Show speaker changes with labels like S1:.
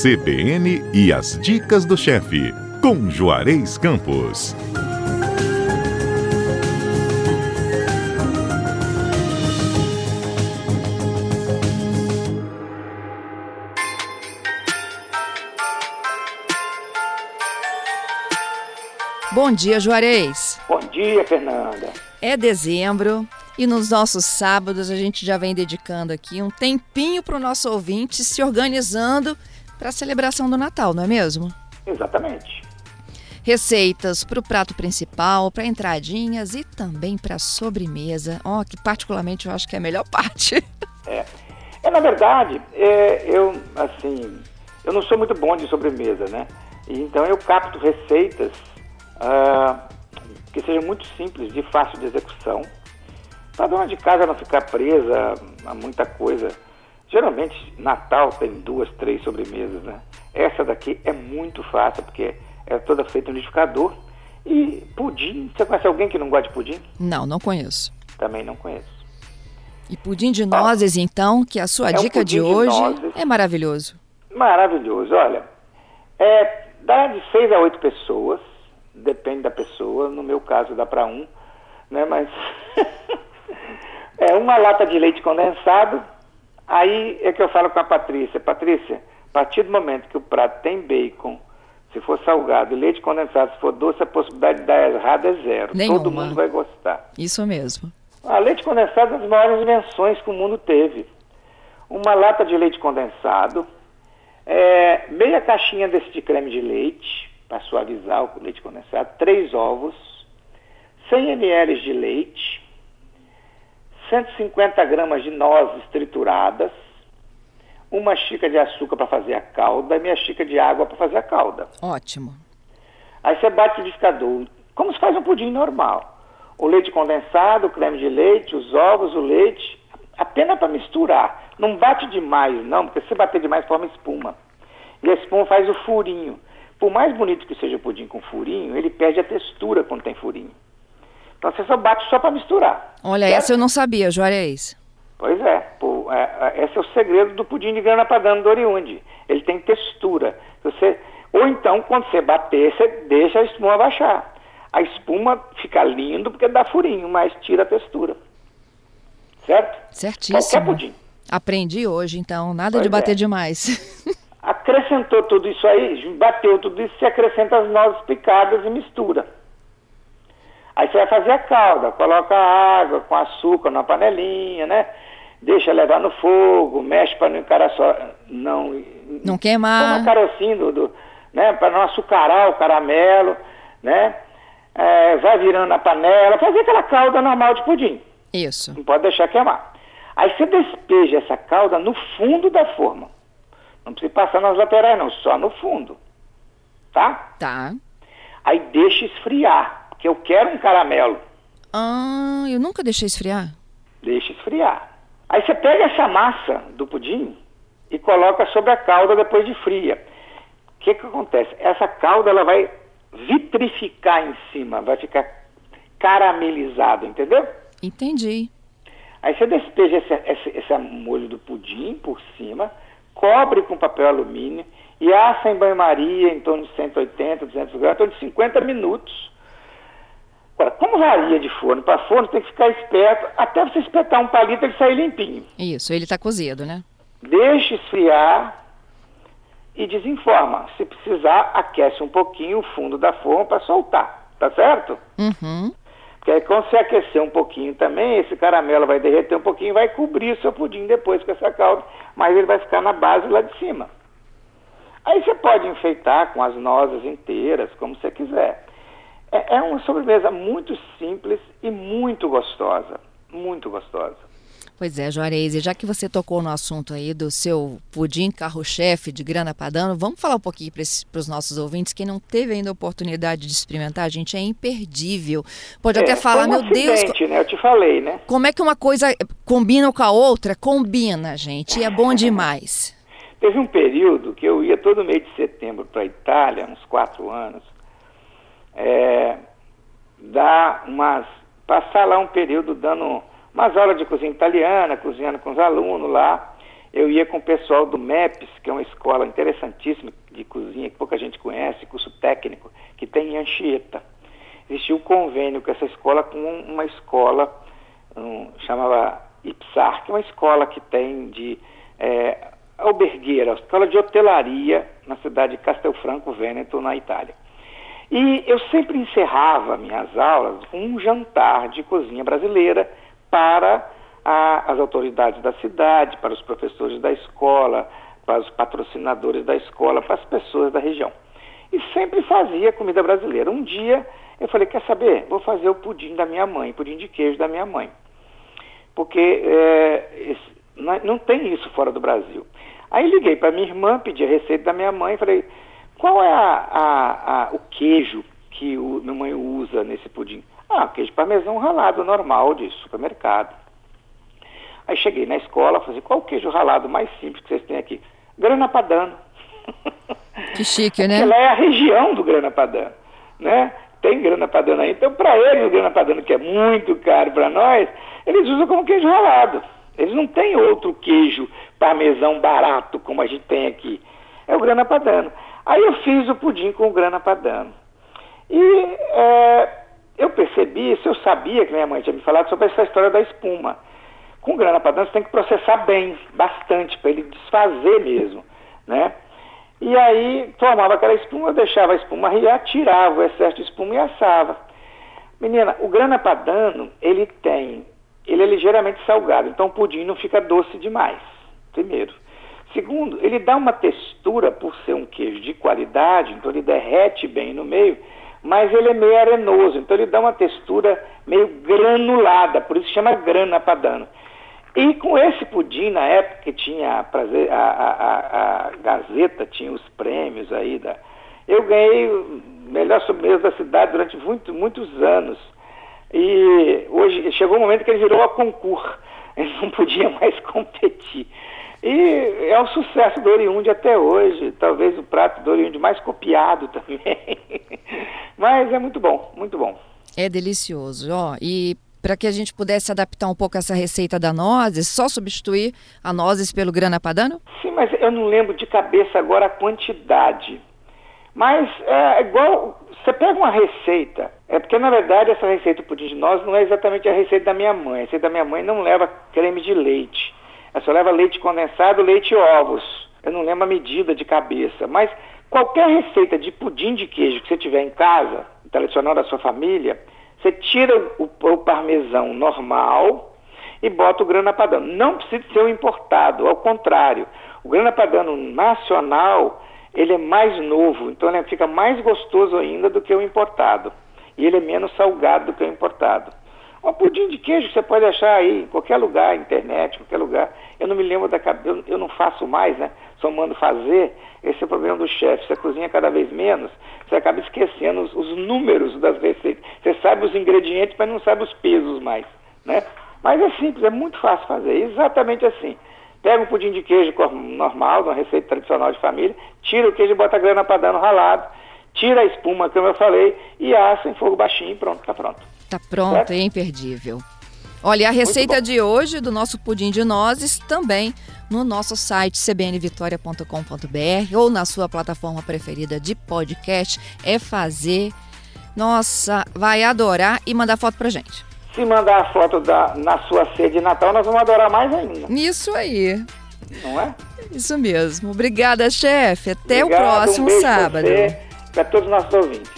S1: CBN e as dicas do chefe, com Juarez Campos.
S2: Bom dia, Juarez.
S3: Bom dia, Fernanda.
S2: É dezembro e nos nossos sábados a gente já vem dedicando aqui um tempinho para o nosso ouvinte se organizando para a celebração do Natal, não é mesmo?
S3: Exatamente.
S2: Receitas para o prato principal, para entradinhas e também para sobremesa. Ó, oh, que particularmente eu acho que é a melhor parte.
S3: É, é na verdade, é, eu assim, eu não sou muito bom de sobremesa, né? Então eu capto receitas uh, que sejam muito simples, de fácil de execução para a dona de casa não ficar presa a muita coisa. Geralmente, Natal tem duas, três sobremesas, né? Essa daqui é muito fácil, porque é toda feita no liquidificador. E pudim, você conhece alguém que não gosta de pudim?
S2: Não, não conheço.
S3: Também não conheço.
S2: E pudim de nozes, ah, então, que a sua é dica um de hoje de é maravilhoso.
S3: Maravilhoso. Olha, é, dá de seis a oito pessoas, depende da pessoa. No meu caso, dá para um, né? Mas É uma lata de leite condensado. Aí é que eu falo com a Patrícia, Patrícia, a partir do momento que o prato tem bacon, se for salgado, leite condensado, se for doce, a possibilidade de dar errado é zero.
S2: Nenhuma.
S3: Todo mundo vai gostar.
S2: Isso mesmo.
S3: A leite condensado é uma das maiores invenções que o mundo teve. Uma lata de leite condensado, é, meia caixinha desse de creme de leite, para suavizar o leite condensado, três ovos, 100 ml de leite, 150 gramas de nozes trituradas, uma xícara de açúcar para fazer a calda e meia xícara de água para fazer a calda.
S2: Ótimo.
S3: Aí você bate o liquidificador, como se faz um pudim normal. O leite condensado, o creme de leite, os ovos, o leite, apenas para misturar. Não bate demais, não, porque se bater demais forma espuma. E a espuma faz o furinho. Por mais bonito que seja o pudim com furinho, ele perde a textura quando tem furinho. Então você só bate só para misturar.
S2: Olha, certo? essa eu não sabia, Juarez.
S3: Pois é, pô, é, esse é o segredo do pudim de grana padano do Oriundi. Ele tem textura. Você, ou então, quando você bater, você deixa a espuma baixar. A espuma fica lindo porque dá furinho, mas tira a textura. Certo?
S2: Certíssimo.
S3: Qualquer pudim.
S2: Aprendi hoje, então, nada pois de bater
S3: é.
S2: demais.
S3: Acrescentou tudo isso aí, bateu tudo isso, você acrescenta as nozes picadas e mistura. Aí você vai fazer a calda, coloca água com açúcar na panelinha, né? Deixa levar no fogo, mexe para não encarar só, não...
S2: Não queimar.
S3: Um carocinho do, do né? Para não açucarar o caramelo, né? É, vai virando a panela, fazer aquela calda normal de pudim.
S2: Isso.
S3: Não pode deixar queimar. Aí você despeja essa calda no fundo da forma. Não precisa passar nas laterais não, só no fundo. Tá?
S2: Tá.
S3: Aí deixa esfriar que eu quero um caramelo.
S2: Ah, eu nunca deixei esfriar.
S3: Deixa esfriar. Aí você pega essa massa do pudim e coloca sobre a calda depois de fria. O que que acontece? Essa calda ela vai vitrificar em cima, vai ficar caramelizado, entendeu?
S2: Entendi.
S3: Aí você despeja esse, esse, esse molho do pudim por cima, cobre com papel alumínio e assa em banho-maria em torno de 180, 200 graus, em torno de 50 minutos Agora, como varia de forno para forno, tem que ficar esperto até você espetar um palito ele sair limpinho.
S2: Isso, ele está cozido, né?
S3: Deixa esfriar e desenforma. Se precisar, aquece um pouquinho o fundo da forma para soltar, tá certo?
S2: Uhum.
S3: Porque aí quando você aquecer um pouquinho também, esse caramelo vai derreter um pouquinho e vai cobrir o seu pudim depois com essa calda, mas ele vai ficar na base lá de cima. Aí você pode enfeitar com as nozes inteiras, como você quiser. É, é uma sobremesa muito simples e muito gostosa. Muito gostosa.
S2: Pois é, Juarez, e já que você tocou no assunto aí do seu pudim carro-chefe de grana padano, vamos falar um pouquinho para os nossos ouvintes. Quem não teve ainda a oportunidade de experimentar, gente, é imperdível. Pode
S3: é,
S2: até falar,
S3: um
S2: meu Deus.
S3: Né? Eu te falei, né?
S2: Como é que uma coisa combina com a outra? Combina, gente, e é bom demais.
S3: Teve um período que eu ia todo mês de setembro para a Itália, uns quatro anos, é, dar umas, passar lá um período dando umas aulas de cozinha italiana, cozinhando com os alunos lá. eu ia com o pessoal do MEPS, que é uma escola interessantíssima de cozinha, que pouca gente conhece, curso técnico, que tem em Anchieta. Existia um convênio com essa escola com uma escola, um, chamava IPSAR, que é uma escola que tem de é, albergueira, escola de hotelaria na cidade de Castelfranco Veneto, na Itália. E eu sempre encerrava minhas aulas com um jantar de cozinha brasileira para a, as autoridades da cidade, para os professores da escola, para os patrocinadores da escola, para as pessoas da região. E sempre fazia comida brasileira. Um dia eu falei, quer saber? Vou fazer o pudim da minha mãe, pudim de queijo da minha mãe. Porque é, não tem isso fora do Brasil. Aí liguei para minha irmã, pedi a receita da minha mãe e falei, qual é a, a, a, o queijo que o, minha mãe usa nesse pudim? Ah, queijo parmesão ralado normal de supermercado. Aí cheguei na escola, falei, qual o queijo ralado mais simples que vocês têm aqui? Grana Padano.
S2: Que chique, né?
S3: Ela é a região do Grana Padano, né? Tem grana padano aí. Então, para eles, o grana padano, que é muito caro para nós, eles usam como queijo ralado. Eles não têm outro queijo parmesão barato como a gente tem aqui. É o grana padano. Aí eu fiz o pudim com grana padano. E é, eu percebi, isso eu sabia que minha mãe tinha me falado sobre essa história da espuma. Com grana padano você tem que processar bem, bastante, para ele desfazer mesmo, né? E aí tomava aquela espuma, deixava a espuma riar, tirava o excesso de espuma e assava. Menina, o grana padano, ele tem, ele é ligeiramente salgado, então o pudim não fica doce demais, primeiro. Segundo, ele dá uma textura, por ser um queijo de qualidade, então ele derrete bem no meio, mas ele é meio arenoso, então ele dá uma textura meio granulada, por isso chama grana padano. E com esse pudim, na época que tinha a, prazer, a, a, a, Gazeta, tinha os prêmios aí, da, eu ganhei o melhor sobremesa da cidade durante muito, muitos anos. E hoje chegou o um momento que ele virou a concurso, ele não podia mais competir. E é um sucesso do Oriunde até hoje, talvez o prato do Oriunde mais copiado também. Mas é muito bom, muito bom.
S2: É delicioso, ó. E para que a gente pudesse adaptar um pouco essa receita da nozes, só substituir a nozes pelo grana padano?
S3: Sim, mas eu não lembro de cabeça agora a quantidade. Mas é igual, você pega uma receita, é porque na verdade essa receita do pudim de nozes não é exatamente a receita da minha mãe. A receita da minha mãe não leva creme de leite. Só leva leite condensado, leite e ovos. Eu não lembro a medida de cabeça, mas qualquer receita de pudim de queijo que você tiver em casa, tradicional da sua família, você tira o, o parmesão normal e bota o grana padano. Não precisa ser o importado, ao contrário. O grana padano nacional, ele é mais novo, então ele fica mais gostoso ainda do que o importado. E ele é menos salgado do que o importado. Um pudim de queijo que você pode achar aí em qualquer lugar, internet, qualquer lugar. Eu não me lembro da cabeça, eu, não faço mais, né? Só mando fazer. Esse é o problema do chefe. Você cozinha cada vez menos, você acaba esquecendo os, os, números das receitas. Você sabe os ingredientes, mas não sabe os pesos mais, né? Mas é simples, é muito fácil fazer. Exatamente assim. Pega um pudim de queijo normal, uma receita tradicional de família, tira o queijo e bota a grana para dar no ralado, tira a espuma, como eu falei, e assa em fogo baixinho e pronto, tá pronto.
S2: Tá pronto, certo? é imperdível. Olha, a receita de hoje do nosso pudim de nozes também no nosso site cbnvitoria.com.br ou na sua plataforma preferida de podcast é fazer. Nossa, vai adorar e mandar foto pra gente.
S3: Se mandar a foto da, na sua ceia de Natal, nós vamos adorar mais ainda.
S2: Isso aí.
S3: Não é?
S2: Isso mesmo. Obrigada, chefe. Até Obrigado, o próximo um sábado.
S3: Para todos os nossos ouvintes.